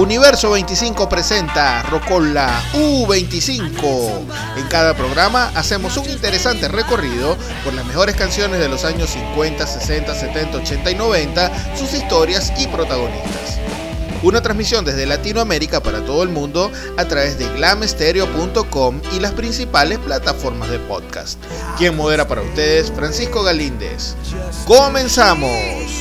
Universo 25 presenta Rocola U25. En cada programa hacemos un interesante recorrido por las mejores canciones de los años 50, 60, 70, 80 y 90, sus historias y protagonistas. Una transmisión desde Latinoamérica para todo el mundo a través de glamestereo.com y las principales plataformas de podcast. Quien modera para ustedes, Francisco Galíndez. ¡Comenzamos!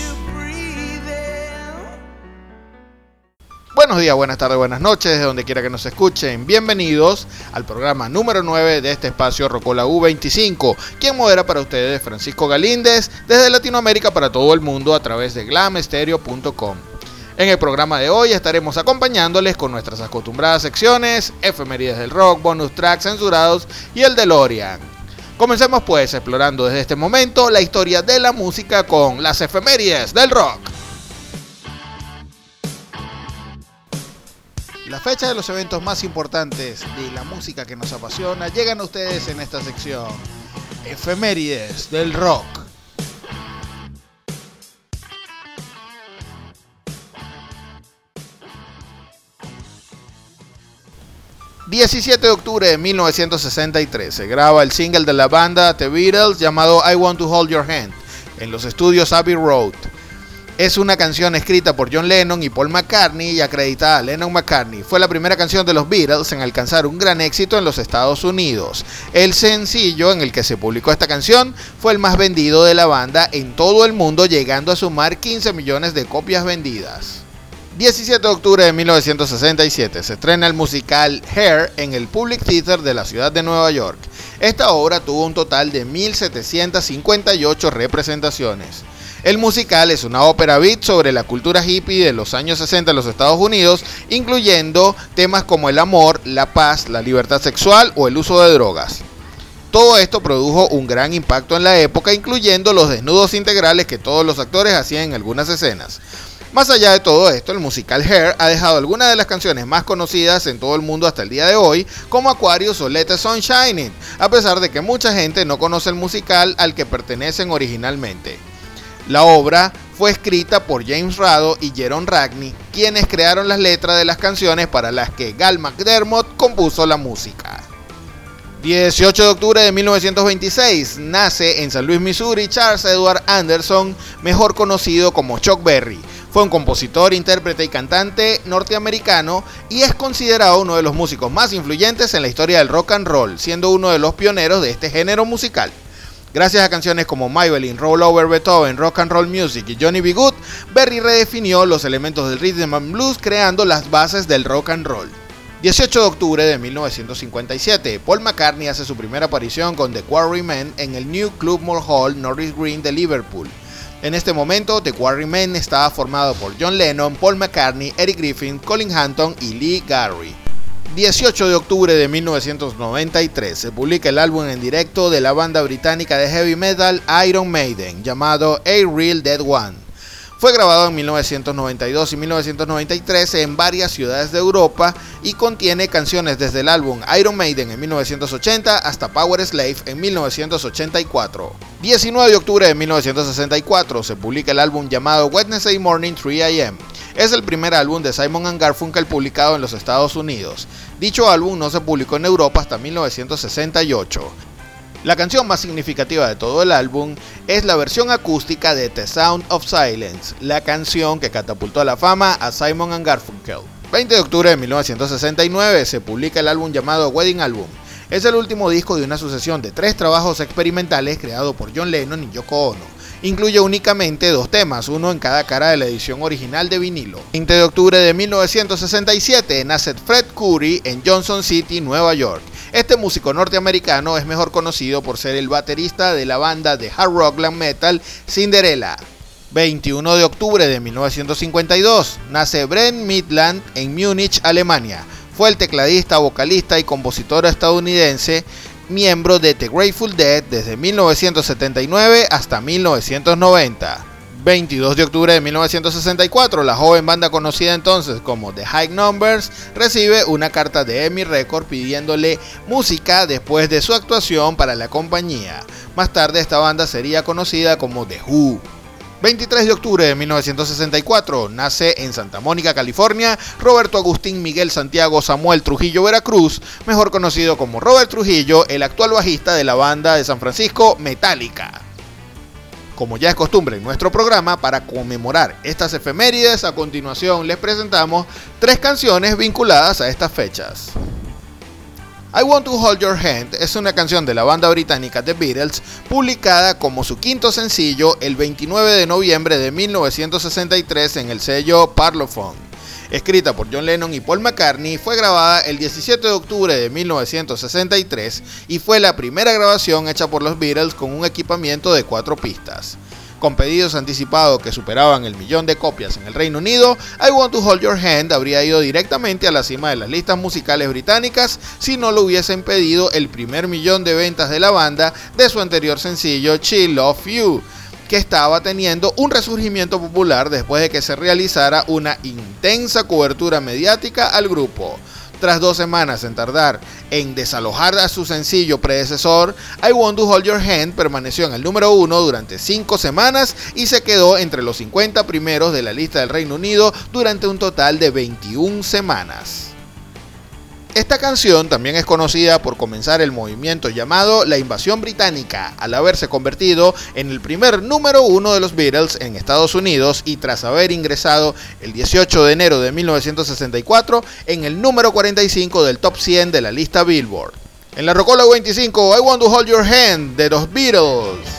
Buenos días, buenas tardes, buenas noches, de donde quiera que nos escuchen. Bienvenidos al programa número 9 de este espacio Rocola U25. Quien modera para ustedes, Francisco Galíndez, desde Latinoamérica para todo el mundo a través de glamestereo.com. En el programa de hoy estaremos acompañándoles con nuestras acostumbradas secciones, efemérides del rock, bonus tracks censurados y el DeLorean. Comencemos pues explorando desde este momento la historia de la música con las efemérides del rock. La fecha de los eventos más importantes de la música que nos apasiona llegan a ustedes en esta sección. Efemérides del rock. 17 de octubre de 1963 se graba el single de la banda The Beatles llamado I Want to Hold Your Hand en los estudios Abbey Road. Es una canción escrita por John Lennon y Paul McCartney y acreditada a Lennon McCartney. Fue la primera canción de los Beatles en alcanzar un gran éxito en los Estados Unidos. El sencillo en el que se publicó esta canción fue el más vendido de la banda en todo el mundo, llegando a sumar 15 millones de copias vendidas. 17 de octubre de 1967 se estrena el musical Hair en el Public Theater de la ciudad de Nueva York. Esta obra tuvo un total de 1.758 representaciones. El musical es una ópera beat sobre la cultura hippie de los años 60 en los Estados Unidos, incluyendo temas como el amor, la paz, la libertad sexual o el uso de drogas. Todo esto produjo un gran impacto en la época, incluyendo los desnudos integrales que todos los actores hacían en algunas escenas. Más allá de todo esto, el musical Hair ha dejado algunas de las canciones más conocidas en todo el mundo hasta el día de hoy, como Aquarius o Let the Sun a pesar de que mucha gente no conoce el musical al que pertenecen originalmente. La obra fue escrita por James Rado y Jeron Ragney, quienes crearon las letras de las canciones para las que Gal McDermott compuso la música. 18 de octubre de 1926 nace en San Luis, Missouri, Charles Edward Anderson, mejor conocido como Chuck Berry fue un compositor, intérprete y cantante norteamericano y es considerado uno de los músicos más influyentes en la historia del rock and roll, siendo uno de los pioneros de este género musical. Gracias a canciones como Maybelline, Roll Over Beethoven, Rock and Roll Music y Johnny B. Good, Berry redefinió los elementos del rhythm and blues creando las bases del rock and roll. 18 de octubre de 1957, Paul McCartney hace su primera aparición con The Quarrymen en el New Club More Hall Norris Green de Liverpool. En este momento, The Quarrymen estaba formado por John Lennon, Paul McCartney, Eric Griffin, Colin Hampton y Lee Garry. 18 de octubre de 1993 se publica el álbum en directo de la banda británica de heavy metal Iron Maiden llamado A Real Dead One. Fue grabado en 1992 y 1993 en varias ciudades de Europa y contiene canciones desde el álbum Iron Maiden en 1980 hasta Power Slave en 1984. 19 de octubre de 1964 se publica el álbum llamado Wednesday Morning 3 AM. Es el primer álbum de Simon Garfunkel publicado en los Estados Unidos. Dicho álbum no se publicó en Europa hasta 1968. La canción más significativa de todo el álbum es la versión acústica de The Sound of Silence, la canción que catapultó a la fama a Simon Garfunkel. 20 de octubre de 1969 se publica el álbum llamado Wedding Album. Es el último disco de una sucesión de tres trabajos experimentales creados por John Lennon y Yoko Ono. Incluye únicamente dos temas, uno en cada cara de la edición original de vinilo. 20 de octubre de 1967 nace Fred Curry en Johnson City, Nueva York. Este músico norteamericano es mejor conocido por ser el baterista de la banda de hard rock metal Cinderella. 21 de octubre de 1952 nace Brent Midland en Múnich, Alemania. Fue el tecladista, vocalista y compositor estadounidense, miembro de The Grateful Dead desde 1979 hasta 1990. 22 de octubre de 1964, la joven banda conocida entonces como The High Numbers recibe una carta de Emmy Record pidiéndole música después de su actuación para la compañía. Más tarde esta banda sería conocida como The Who. 23 de octubre de 1964 nace en Santa Mónica, California, Roberto Agustín Miguel Santiago Samuel Trujillo Veracruz, mejor conocido como Robert Trujillo, el actual bajista de la banda de San Francisco Metallica. Como ya es costumbre en nuestro programa, para conmemorar estas efemérides, a continuación les presentamos tres canciones vinculadas a estas fechas. I Want to Hold Your Hand es una canción de la banda británica The Beatles, publicada como su quinto sencillo el 29 de noviembre de 1963 en el sello Parlophone. Escrita por John Lennon y Paul McCartney, fue grabada el 17 de octubre de 1963 y fue la primera grabación hecha por los Beatles con un equipamiento de cuatro pistas. Con pedidos anticipados que superaban el millón de copias en el Reino Unido, I Want to Hold Your Hand habría ido directamente a la cima de las listas musicales británicas si no lo hubiesen pedido el primer millón de ventas de la banda de su anterior sencillo Chill Love You que estaba teniendo un resurgimiento popular después de que se realizara una intensa cobertura mediática al grupo. Tras dos semanas en tardar en desalojar a su sencillo predecesor, I Want to Hold Your Hand permaneció en el número uno durante cinco semanas y se quedó entre los 50 primeros de la lista del Reino Unido durante un total de 21 semanas. Esta canción también es conocida por comenzar el movimiento llamado la invasión británica, al haberse convertido en el primer número uno de los Beatles en Estados Unidos y tras haber ingresado el 18 de enero de 1964 en el número 45 del top 100 de la lista Billboard. En la Rocola 25, I Want to Hold Your Hand de los Beatles.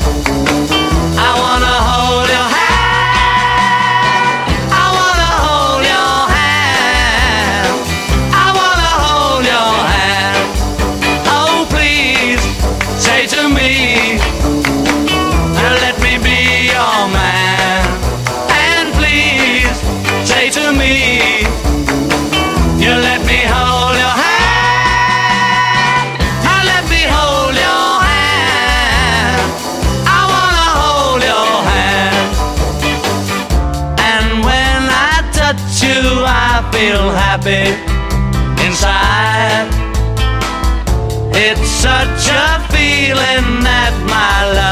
Happy inside. It's such a feeling that my love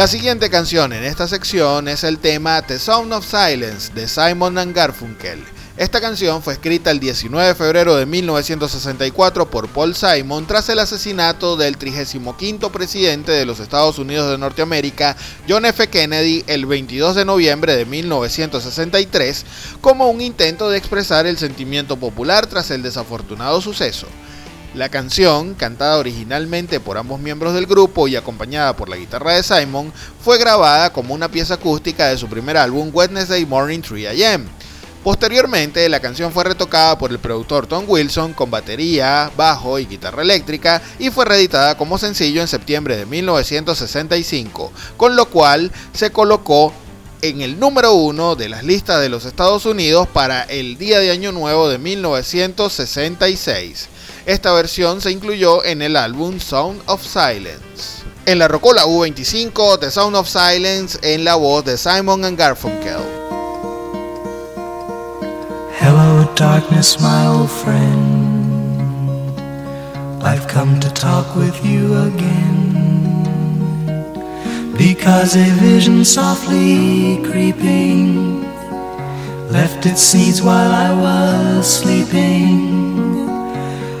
La siguiente canción en esta sección es el tema The Sound of Silence de Simon and Garfunkel. Esta canción fue escrita el 19 de febrero de 1964 por Paul Simon tras el asesinato del 35 presidente de los Estados Unidos de Norteamérica, John F. Kennedy, el 22 de noviembre de 1963, como un intento de expresar el sentimiento popular tras el desafortunado suceso. La canción, cantada originalmente por ambos miembros del grupo y acompañada por la guitarra de Simon, fue grabada como una pieza acústica de su primer álbum Wednesday Morning 3 AM. Posteriormente, la canción fue retocada por el productor Tom Wilson con batería, bajo y guitarra eléctrica y fue reeditada como sencillo en septiembre de 1965, con lo cual se colocó en el número uno de las listas de los Estados Unidos para el Día de Año Nuevo de 1966. Esta versión se incluyó en el álbum Sound of Silence. En la rocola U25, The Sound of Silence en la voz de Simon and Garfunkel. Hello darkness my old friend I've come to talk with you again Because a vision softly creeping Left its seeds while I was sleeping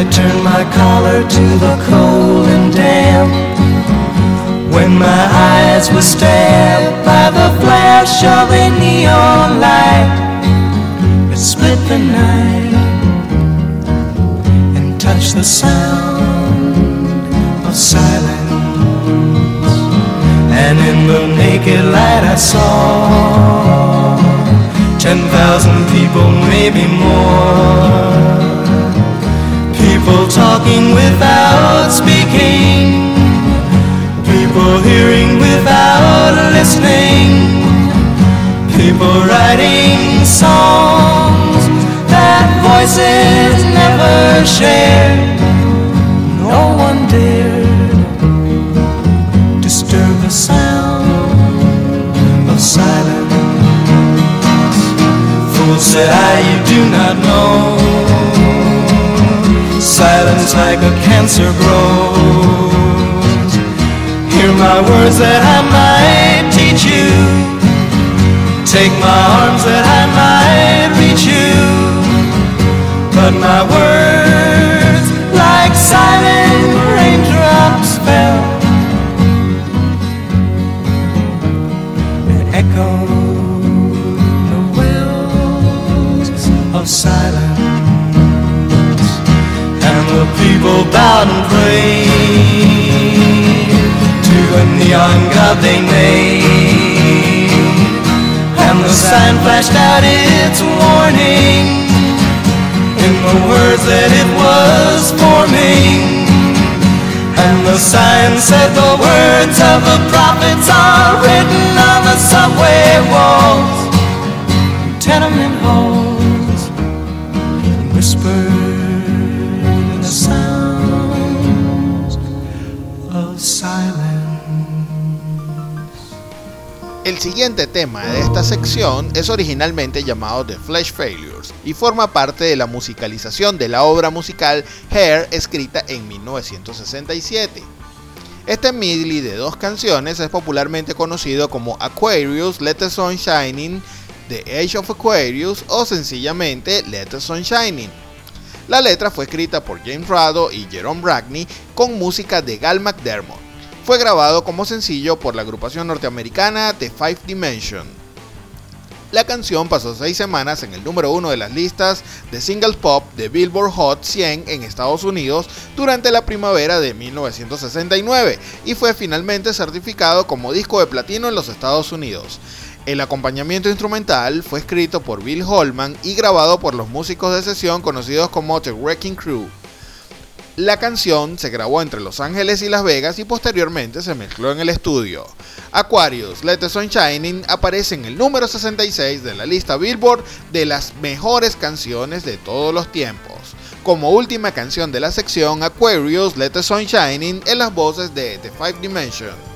I turned my collar to the cold and damp. When my eyes were stabbed by the flash of a neon light, it split the night and touched the sound of silence. And in the naked light I saw ten thousand people, maybe more. People talking without speaking, people hearing without listening, people writing songs that voices never share. No one dared Disturb the sound Of silence. Fool said I, you do not know. Silence like a cancer grows. Hear my words that I might teach you. Take my arms that I might reach you. But my words, like silent raindrops, fell echo the wells of silence, people bowed and prayed to the neon god they made, and the sign flashed out its warning. In the words that it was forming. And the sign said the words of the prophets are written on the subway walls, tenement halls, El siguiente tema de esta sección es originalmente llamado The Flesh Failures y forma parte de la musicalización de la obra musical Hair escrita en 1967. Este medley de dos canciones es popularmente conocido como Aquarius Let the Sun Shining, The Age of Aquarius o sencillamente Let the Sun Shining. La letra fue escrita por James Rado y Jerome Brackney con música de Gal McDermott fue grabado como sencillo por la agrupación norteamericana The Five Dimension. La canción pasó seis semanas en el número uno de las listas de singles pop de Billboard Hot 100 en Estados Unidos durante la primavera de 1969 y fue finalmente certificado como disco de platino en los Estados Unidos. El acompañamiento instrumental fue escrito por Bill Holman y grabado por los músicos de sesión conocidos como The Wrecking Crew. La canción se grabó entre Los Ángeles y Las Vegas y posteriormente se mezcló en el estudio. Aquarius, Let the Sun Shining aparece en el número 66 de la lista Billboard de las mejores canciones de todos los tiempos. Como última canción de la sección, Aquarius, Let the Sun Shining en las voces de The Five Dimension.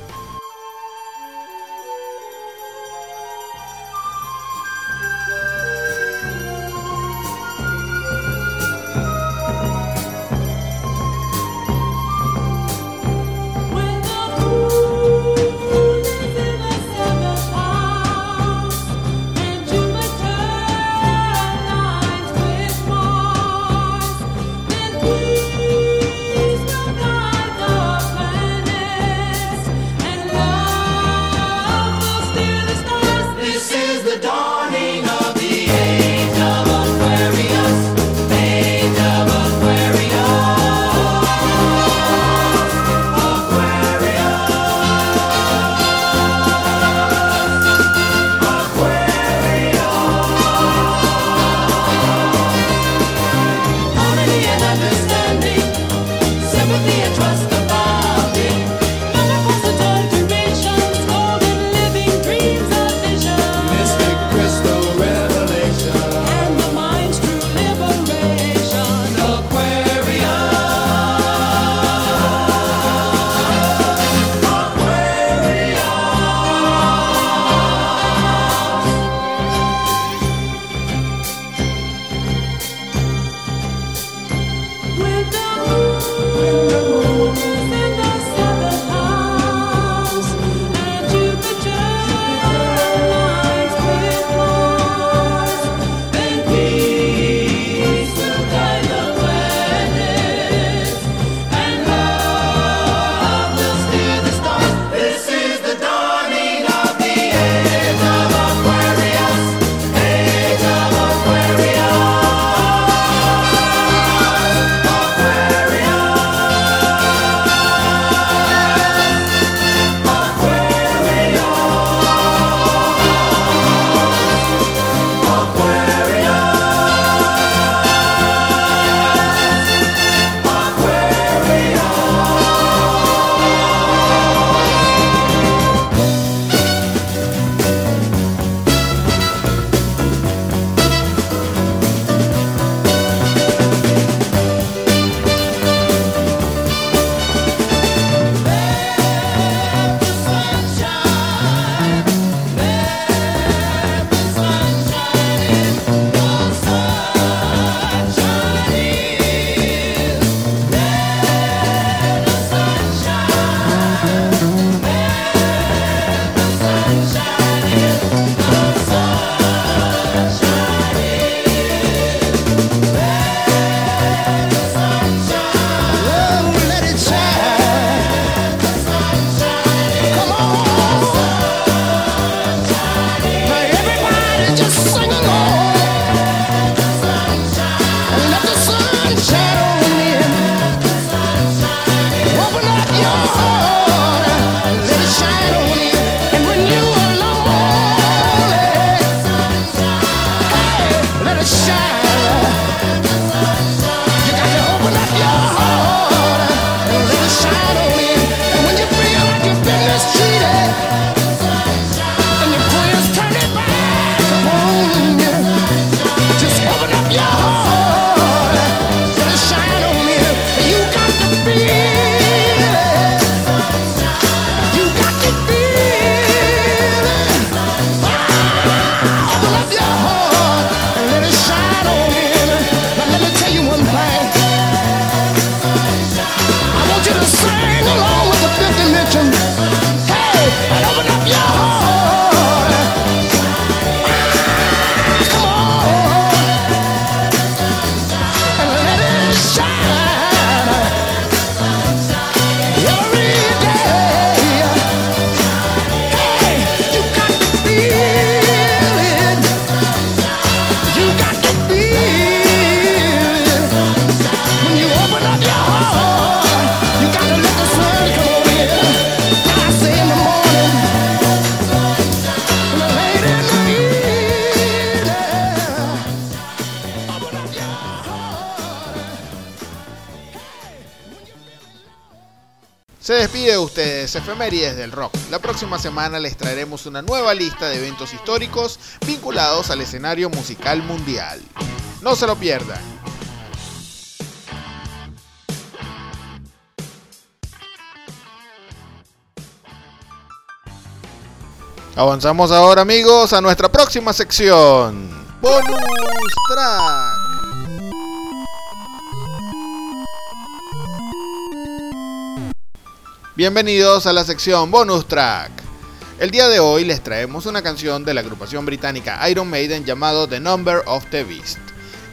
Efemérides del Rock. La próxima semana les traeremos una nueva lista de eventos históricos vinculados al escenario musical mundial. No se lo pierdan. Avanzamos ahora amigos a nuestra próxima sección. Bonus. Bienvenidos a la sección Bonus Track. El día de hoy les traemos una canción de la agrupación británica Iron Maiden llamado The Number of the Beast.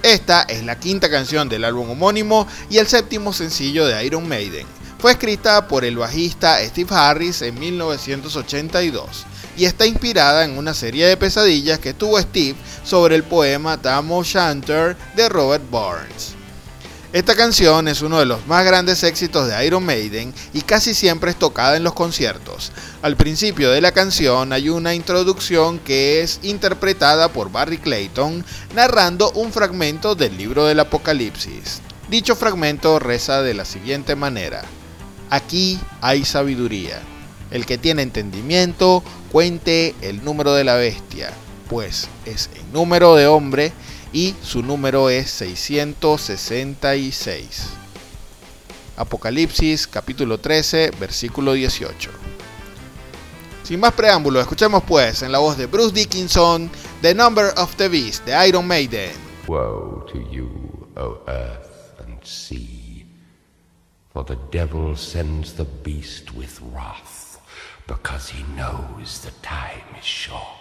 Esta es la quinta canción del álbum homónimo y el séptimo sencillo de Iron Maiden. Fue escrita por el bajista Steve Harris en 1982 y está inspirada en una serie de pesadillas que tuvo Steve sobre el poema Tam O'Shanter de Robert Burns. Esta canción es uno de los más grandes éxitos de Iron Maiden y casi siempre es tocada en los conciertos. Al principio de la canción hay una introducción que es interpretada por Barry Clayton narrando un fragmento del libro del Apocalipsis. Dicho fragmento reza de la siguiente manera. Aquí hay sabiduría. El que tiene entendimiento, cuente el número de la bestia, pues es el número de hombre y su número es 666. Apocalipsis capítulo 13, versículo 18. Sin más preámbulo, escuchemos pues en la voz de Bruce Dickinson The Number of the Beast de Iron Maiden. Woe to you, O earth and sea, for the devil sends the beast with wrath, because he knows the time is short.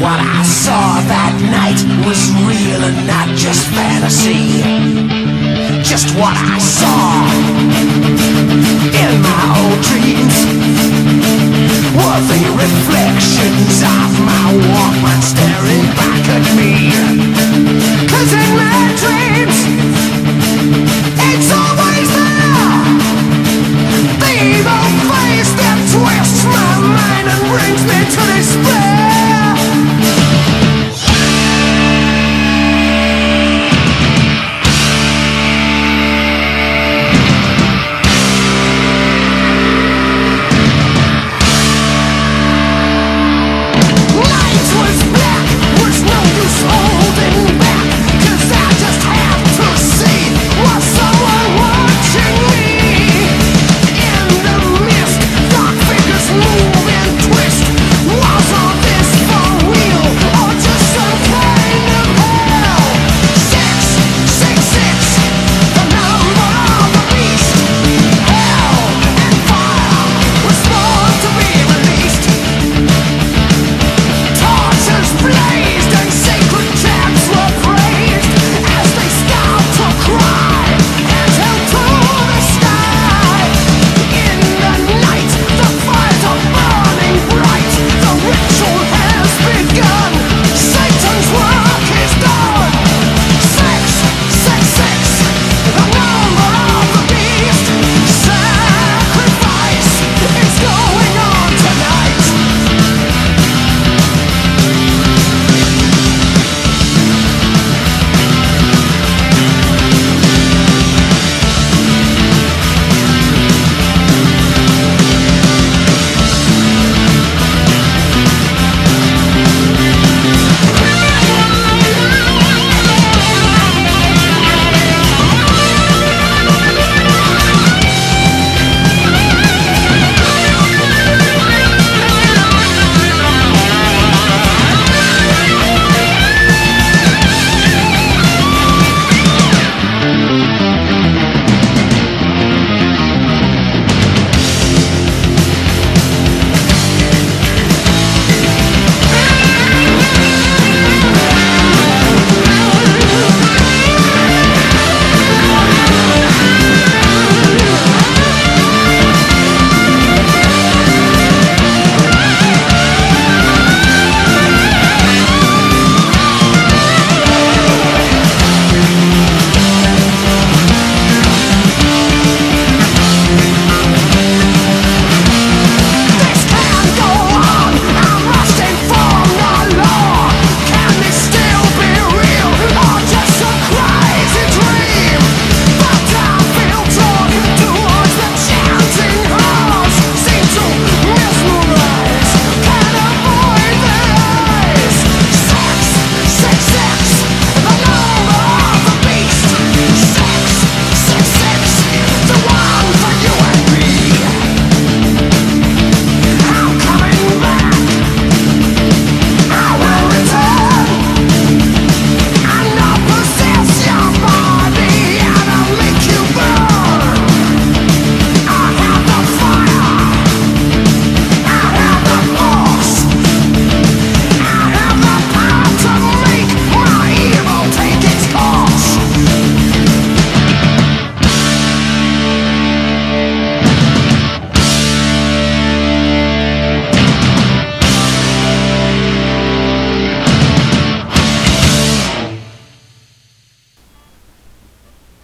What I saw that night was real and not just fantasy? Just what I saw in my old dreams were the reflections of my Walkman staring back at me. Cause in my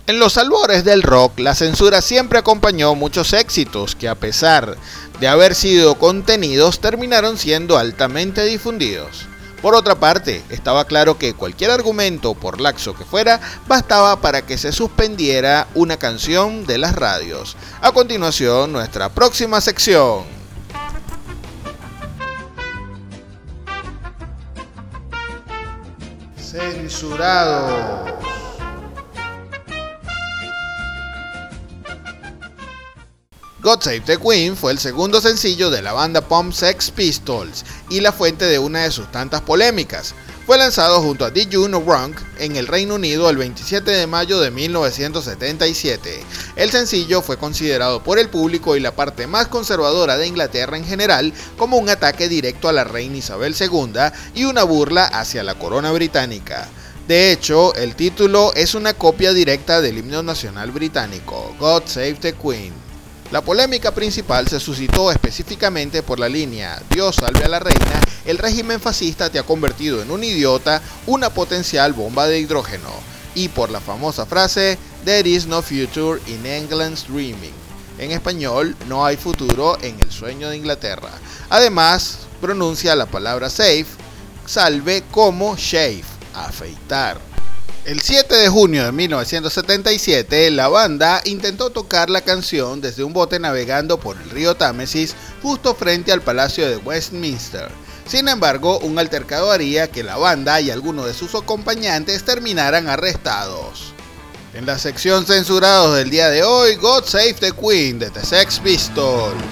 los albores del rock, la censura siempre acompañó muchos éxitos que a pesar de haber sido contenidos terminaron siendo altamente difundidos. Por otra parte, estaba claro que cualquier argumento, por laxo que fuera, bastaba para que se suspendiera una canción de las radios. A continuación, nuestra próxima sección. Censurado. God Save the Queen fue el segundo sencillo de la banda Pump Sex Pistols y la fuente de una de sus tantas polémicas. Fue lanzado junto a Did You Know Wrong en el Reino Unido el 27 de mayo de 1977. El sencillo fue considerado por el público y la parte más conservadora de Inglaterra en general como un ataque directo a la reina Isabel II y una burla hacia la corona británica. De hecho, el título es una copia directa del himno nacional británico, God Save the Queen. La polémica principal se suscitó específicamente por la línea Dios salve a la reina, el régimen fascista te ha convertido en un idiota, una potencial bomba de hidrógeno, y por la famosa frase There is no future in England's dreaming. En español, no hay futuro en el sueño de Inglaterra. Además, pronuncia la palabra safe, salve como shave, afeitar. El 7 de junio de 1977, la banda intentó tocar la canción desde un bote navegando por el río Támesis justo frente al Palacio de Westminster. Sin embargo, un altercado haría que la banda y algunos de sus acompañantes terminaran arrestados. En la sección censurados del día de hoy, God Save the Queen de The Sex Pistols.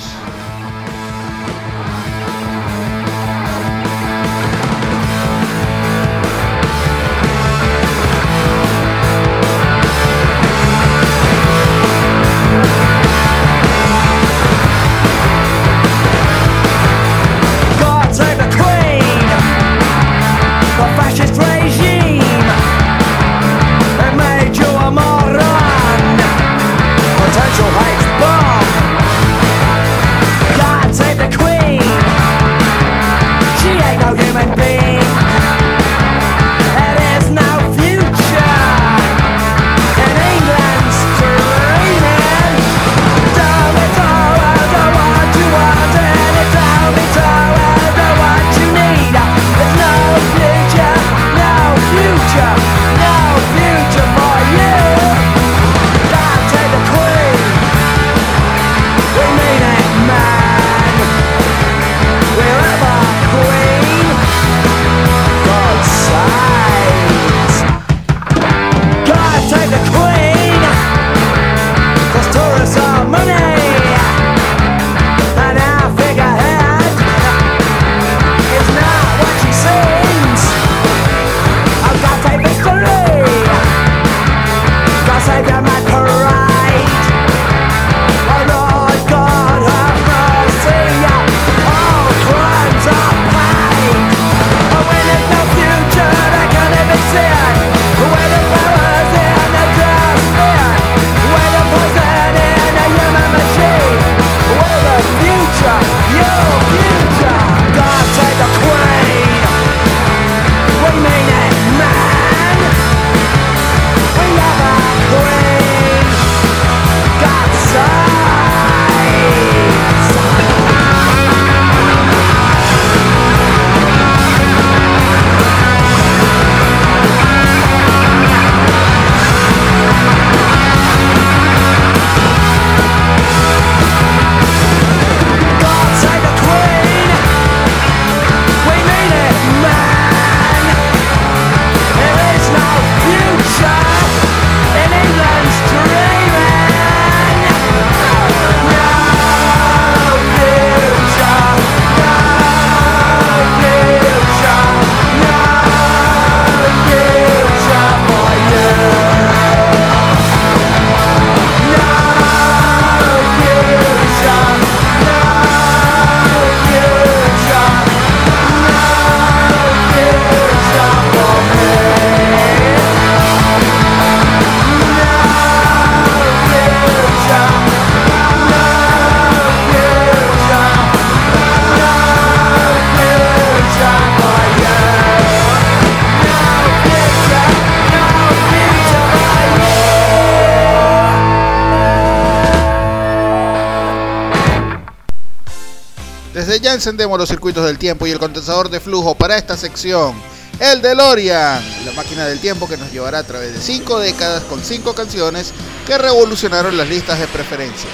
Encendemos los circuitos del tiempo y el condensador de flujo para esta sección. El DeLorean, la máquina del tiempo que nos llevará a través de cinco décadas con cinco canciones que revolucionaron las listas de preferencia.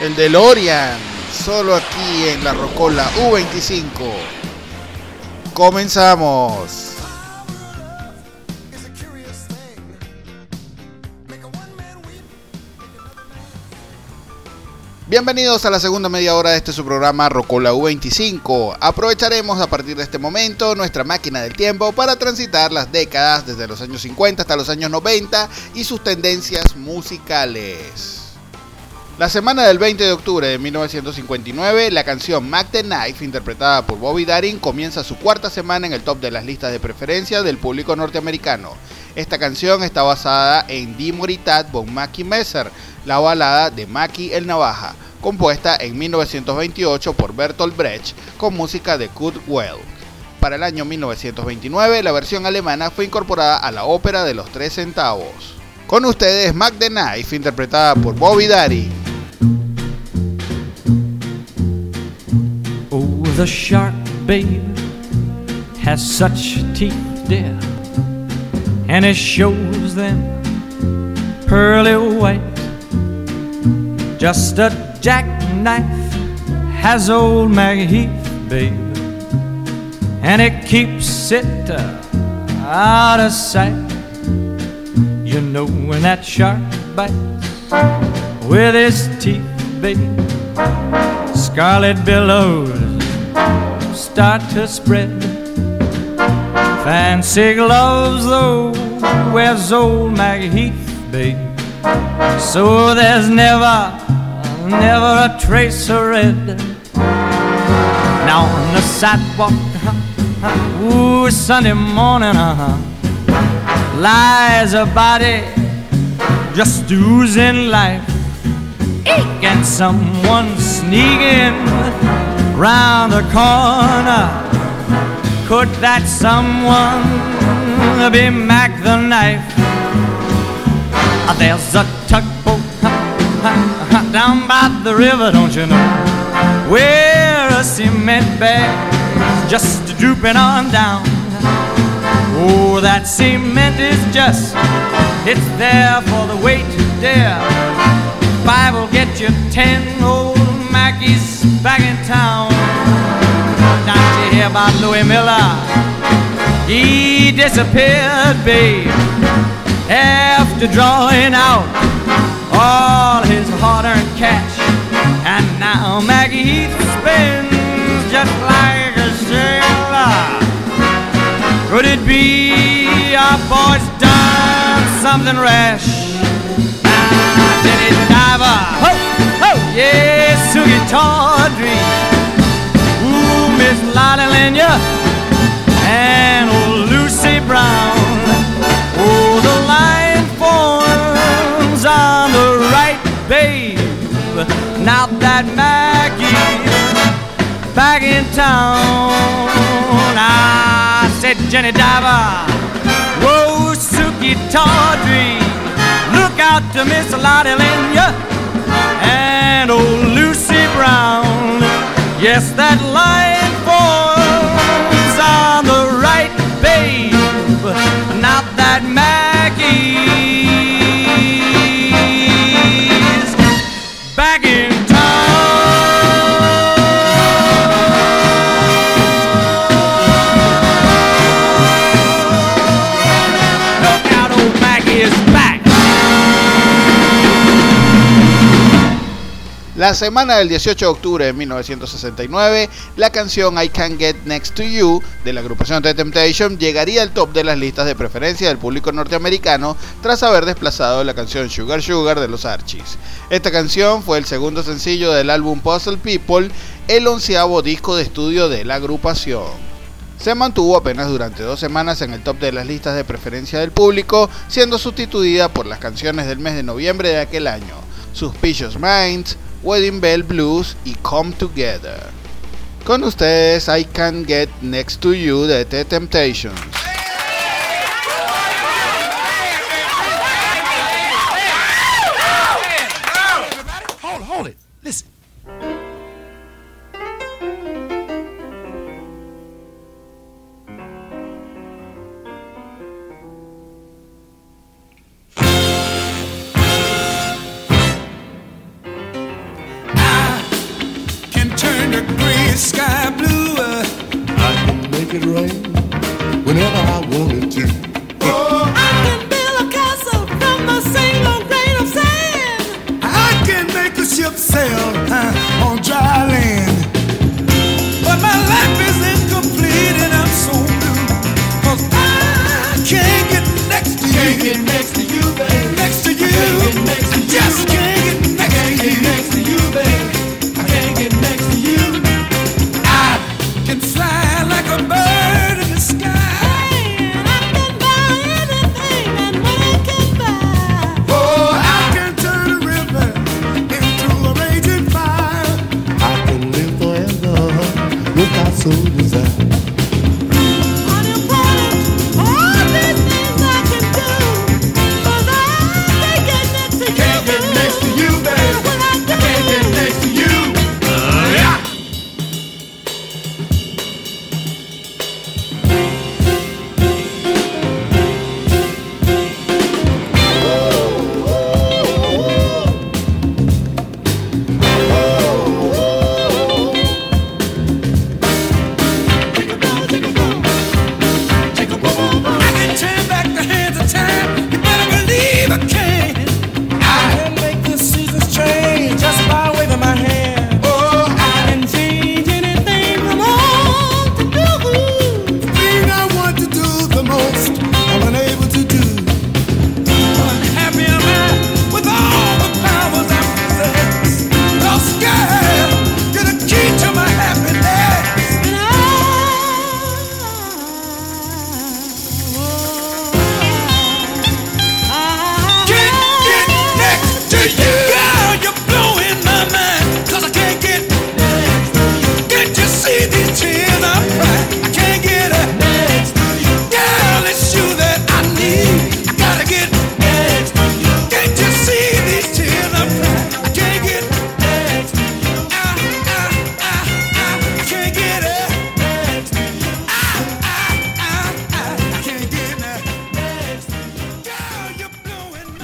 El DeLorean, solo aquí en la Rocola U25. Comenzamos. Bienvenidos a la segunda media hora de este su programa Rocola U25. Aprovecharemos a partir de este momento nuestra máquina del tiempo para transitar las décadas desde los años 50 hasta los años 90 y sus tendencias musicales. La semana del 20 de octubre de 1959, la canción Mac the Knife, interpretada por Bobby Darin, comienza su cuarta semana en el top de las listas de preferencia del público norteamericano. Esta canción está basada en Die Moritat von Mackie Messer, la balada de Mackie el Navaja, compuesta en 1928 por Bertolt Brecht con música de Kurt Weill. Para el año 1929, la versión alemana fue incorporada a la ópera de los tres centavos. Con ustedes, Mac the Knife, interpretada por Bobby Darin. Oh, the shark, babe, has such teeth, dear, and it shows them pearly white. Just a jackknife has old Maggie Heath, babe, and it keeps it uh, out of sight. You know when that shark bites with his teeth, babe scarlet billows start to spread. Fancy gloves, though, wears old Maggie Heath, babe. So there's never, never a trace of red. Now on the sidewalk, uh-huh, ooh, Sunday morning, uh-huh, lies a body just oozing life Eek! and someone sneaking round the corner. Could that someone be Mac the knife? Uh, There's a tugboat down by the river, don't you know? Where a cement bag's just drooping on down. Oh, that cement is just, it's there for the weight to dare five will get you ten old Mackies back in town. Don't you hear about Louis Miller? He disappeared, babe, after drawing out all hard-earned cash. And now Maggie spins just like a sailor. Could it be our boy's done something rash? Ah, Jenny Diver. Ho, ho, yes, Sugie Tawdry. Ooh, Miss Lottie Lenya and old Lucy Brown. Oh, the line forms on the right, babe. Now that Maggie's back in town, I said, Jenny Diver. Whoa, Sukie Tawdry. Look out to Miss Lottie Lenya and old Lucy Brown. Yes, that line La semana del 18 de octubre de 1969, la canción I Can't Get Next to You de la agrupación The Temptation llegaría al top de las listas de preferencia del público norteamericano tras haber desplazado la canción Sugar Sugar de los Archies. Esta canción fue el segundo sencillo del álbum Puzzle People, el onceavo disco de estudio de la agrupación. Se mantuvo apenas durante dos semanas en el top de las listas de preferencia del público, siendo sustituida por las canciones del mes de noviembre de aquel año, Suspicious Minds, Wedding Bell Blues y Come Together. Con ustedes, I Can Get Next to You de The Temptations. next to you. Next to you, baby. Next to you. Next to you. Just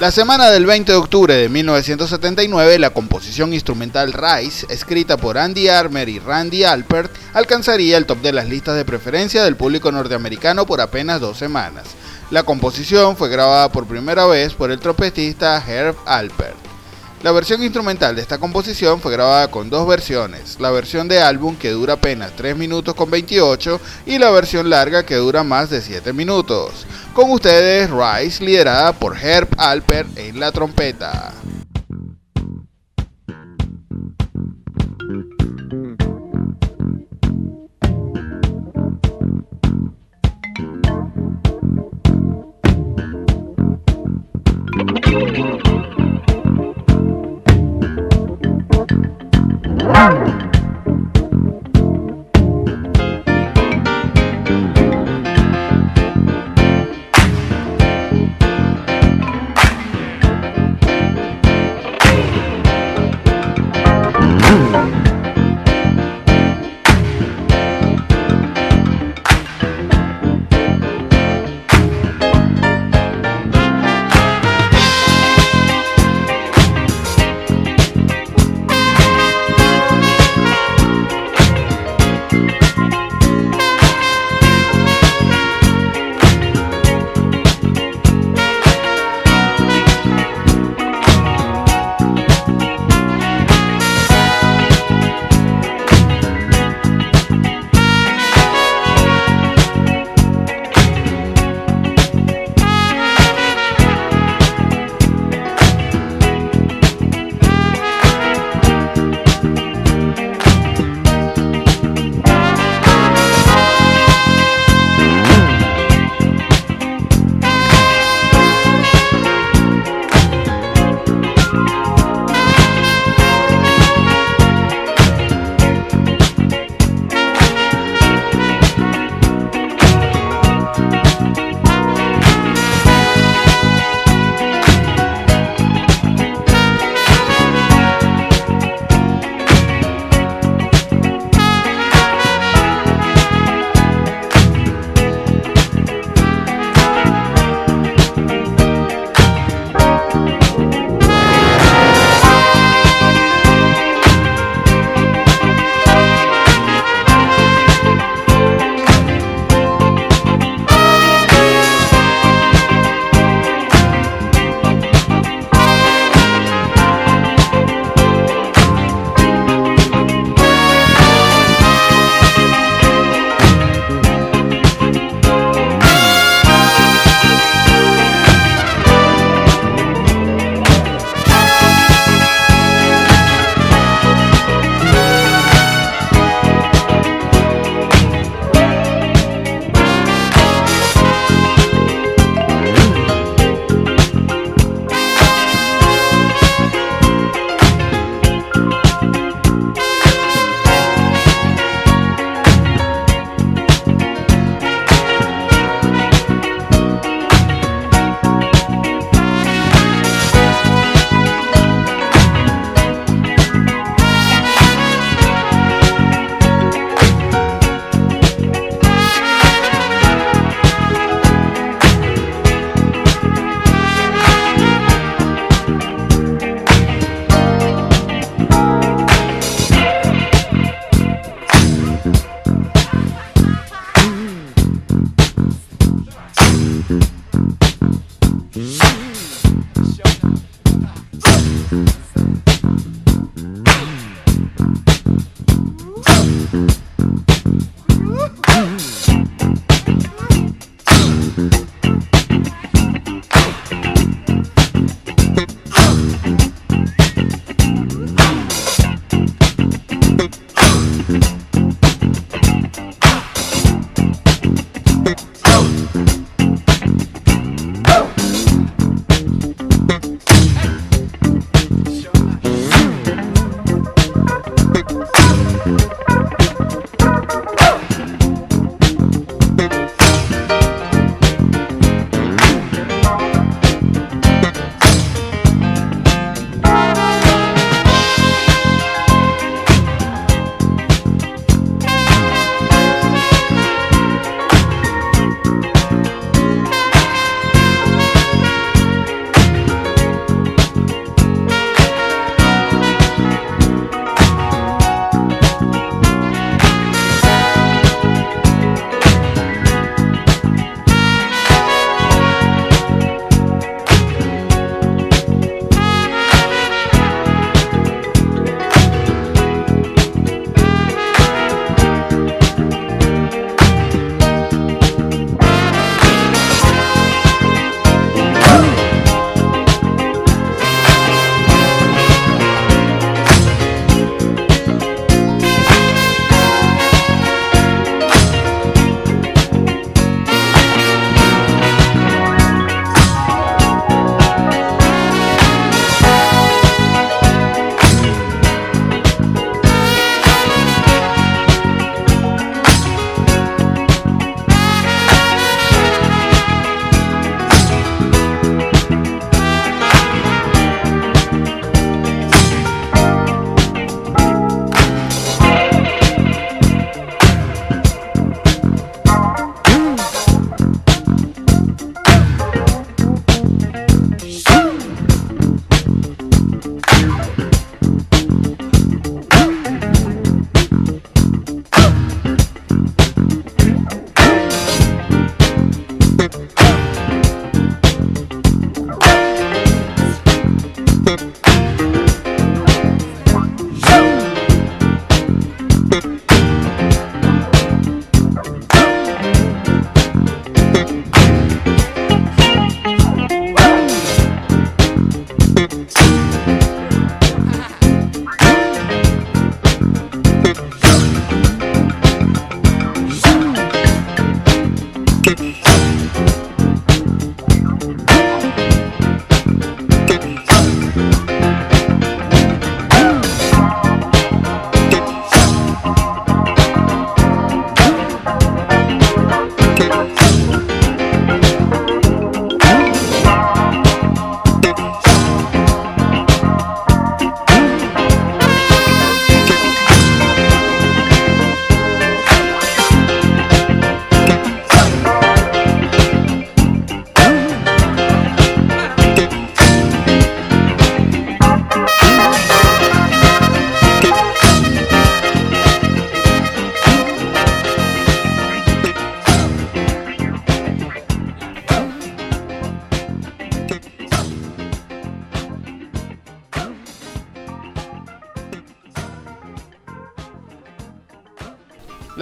La semana del 20 de octubre de 1979, la composición instrumental Rise, escrita por Andy Armer y Randy Alpert, alcanzaría el top de las listas de preferencia del público norteamericano por apenas dos semanas. La composición fue grabada por primera vez por el trompetista Herb Alpert. La versión instrumental de esta composición fue grabada con dos versiones, la versión de álbum que dura apenas 3 minutos con 28 y la versión larga que dura más de 7 minutos. Con ustedes Rice liderada por Herb Alper en la trompeta.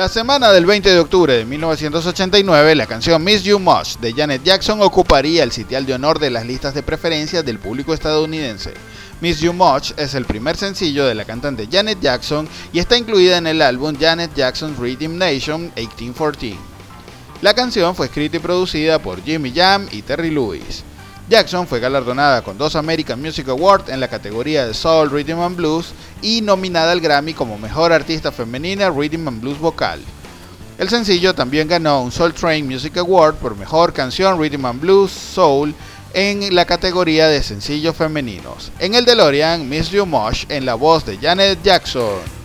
La semana del 20 de octubre de 1989, la canción Miss You Much de Janet Jackson ocuparía el sitial de honor de las listas de preferencias del público estadounidense. Miss You Much es el primer sencillo de la cantante Janet Jackson y está incluida en el álbum Janet Jackson's Rhythm Nation 1814. La canción fue escrita y producida por Jimmy Jam y Terry Lewis. Jackson fue galardonada con dos American Music Awards en la categoría de Soul, Rhythm and Blues y nominada al Grammy como Mejor Artista Femenina Rhythm and Blues Vocal. El sencillo también ganó un Soul Train Music Award por Mejor Canción Rhythm and Blues Soul en la categoría de sencillos femeninos. En el DeLorean, Miss You Much en la voz de Janet Jackson.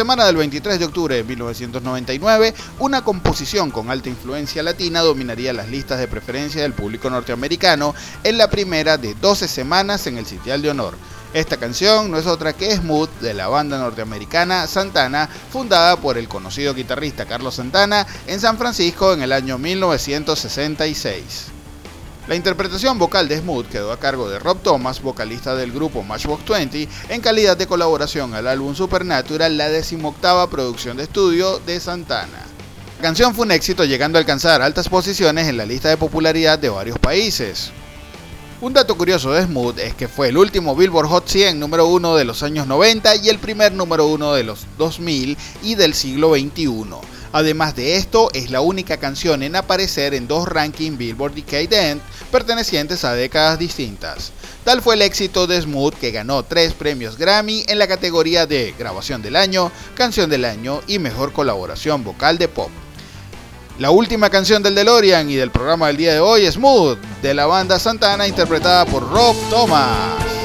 Semana del 23 de octubre de 1999, una composición con alta influencia latina dominaría las listas de preferencia del público norteamericano en la primera de 12 semanas en el sitial de honor. Esta canción no es otra que Smooth de la banda norteamericana Santana, fundada por el conocido guitarrista Carlos Santana en San Francisco en el año 1966. La interpretación vocal de Smooth quedó a cargo de Rob Thomas, vocalista del grupo Matchbox 20, en calidad de colaboración al álbum Supernatural, la decimoctava producción de estudio de Santana. La canción fue un éxito llegando a alcanzar altas posiciones en la lista de popularidad de varios países. Un dato curioso de Smooth es que fue el último Billboard Hot 100 número 1 de los años 90 y el primer número 1 de los 2000 y del siglo XXI. Además de esto, es la única canción en aparecer en dos rankings Billboard Decade End pertenecientes a décadas distintas. Tal fue el éxito de Smooth que ganó tres premios Grammy en la categoría de Grabación del Año, Canción del Año y Mejor Colaboración Vocal de Pop. La última canción del DeLorean y del programa del día de hoy es Smooth, de la banda Santana interpretada por Rob Thomas.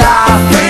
andar.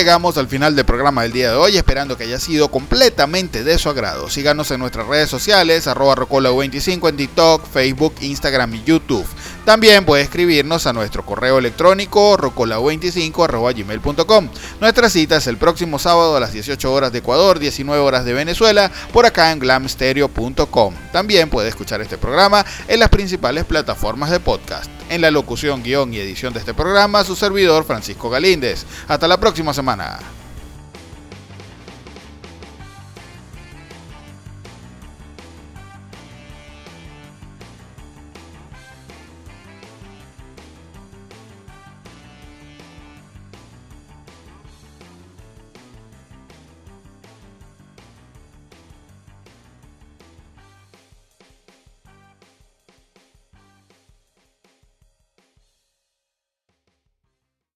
Llegamos al final del programa del día de hoy, esperando que haya sido completamente de su agrado. Síganos en nuestras redes sociales, arroba rocola25 en TikTok, Facebook, Instagram y YouTube. También puede escribirnos a nuestro correo electrónico rocola25 arroba gmail.com. Nuestra cita es el próximo sábado a las 18 horas de Ecuador, 19 horas de Venezuela, por acá en glamstereo.com. También puede escuchar este programa en las principales plataformas de podcast. En la locución, guion y edición de este programa, su servidor Francisco Galíndez. Hasta la próxima semana.